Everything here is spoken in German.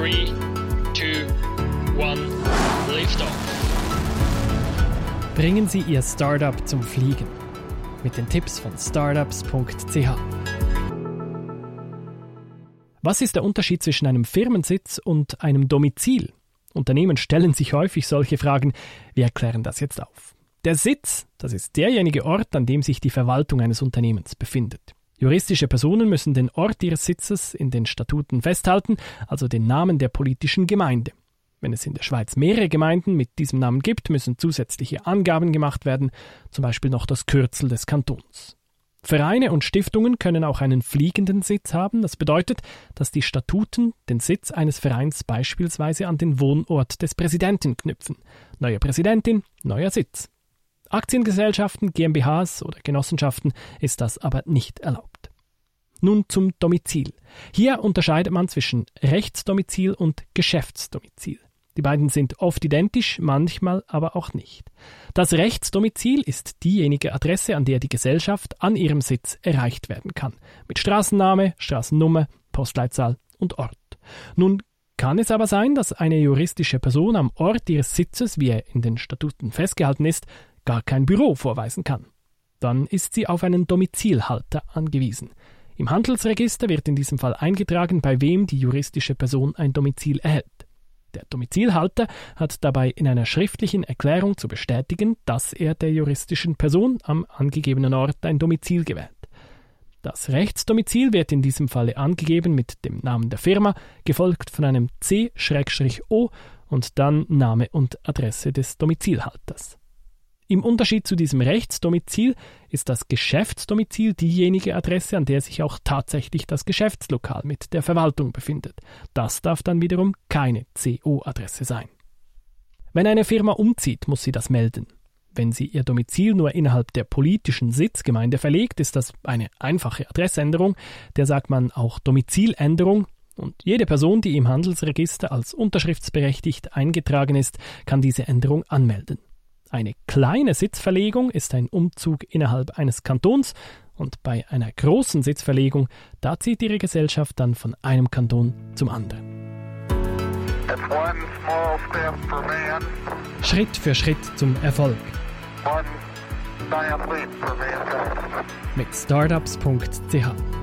3, 2, 1, Liftoff. Bringen Sie Ihr Startup zum Fliegen. Mit den Tipps von startups.ch. Was ist der Unterschied zwischen einem Firmensitz und einem Domizil? Unternehmen stellen sich häufig solche Fragen. Wir erklären das jetzt auf. Der Sitz, das ist derjenige Ort, an dem sich die Verwaltung eines Unternehmens befindet. Juristische Personen müssen den Ort ihres Sitzes in den Statuten festhalten, also den Namen der politischen Gemeinde. Wenn es in der Schweiz mehrere Gemeinden mit diesem Namen gibt, müssen zusätzliche Angaben gemacht werden, zum Beispiel noch das Kürzel des Kantons. Vereine und Stiftungen können auch einen fliegenden Sitz haben. Das bedeutet, dass die Statuten den Sitz eines Vereins beispielsweise an den Wohnort des Präsidenten knüpfen. Neue Präsidentin, neuer Sitz. Aktiengesellschaften, GmbHs oder Genossenschaften ist das aber nicht erlaubt. Nun zum Domizil. Hier unterscheidet man zwischen Rechtsdomizil und Geschäftsdomizil. Die beiden sind oft identisch, manchmal aber auch nicht. Das Rechtsdomizil ist diejenige Adresse, an der die Gesellschaft an ihrem Sitz erreicht werden kann, mit Straßenname, Straßennummer, Postleitzahl und Ort. Nun kann es aber sein, dass eine juristische Person am Ort ihres Sitzes, wie er in den Statuten festgehalten ist, gar kein Büro vorweisen kann. Dann ist sie auf einen Domizilhalter angewiesen. Im Handelsregister wird in diesem Fall eingetragen, bei wem die juristische Person ein Domizil erhält. Der Domizilhalter hat dabei in einer schriftlichen Erklärung zu bestätigen, dass er der juristischen Person am angegebenen Ort ein Domizil gewährt. Das Rechtsdomizil wird in diesem Falle angegeben mit dem Namen der Firma, gefolgt von einem C-O und dann Name und Adresse des Domizilhalters. Im Unterschied zu diesem Rechtsdomizil ist das Geschäftsdomizil diejenige Adresse, an der sich auch tatsächlich das Geschäftslokal mit der Verwaltung befindet. Das darf dann wiederum keine CO-Adresse sein. Wenn eine Firma umzieht, muss sie das melden. Wenn sie ihr Domizil nur innerhalb der politischen Sitzgemeinde verlegt, ist das eine einfache Adressänderung, der sagt man auch Domiziländerung, und jede Person, die im Handelsregister als unterschriftsberechtigt eingetragen ist, kann diese Änderung anmelden. Eine kleine Sitzverlegung ist ein Umzug innerhalb eines Kantons und bei einer großen Sitzverlegung, da zieht Ihre Gesellschaft dann von einem Kanton zum anderen. Schritt für Schritt zum Erfolg. Mit startups.ch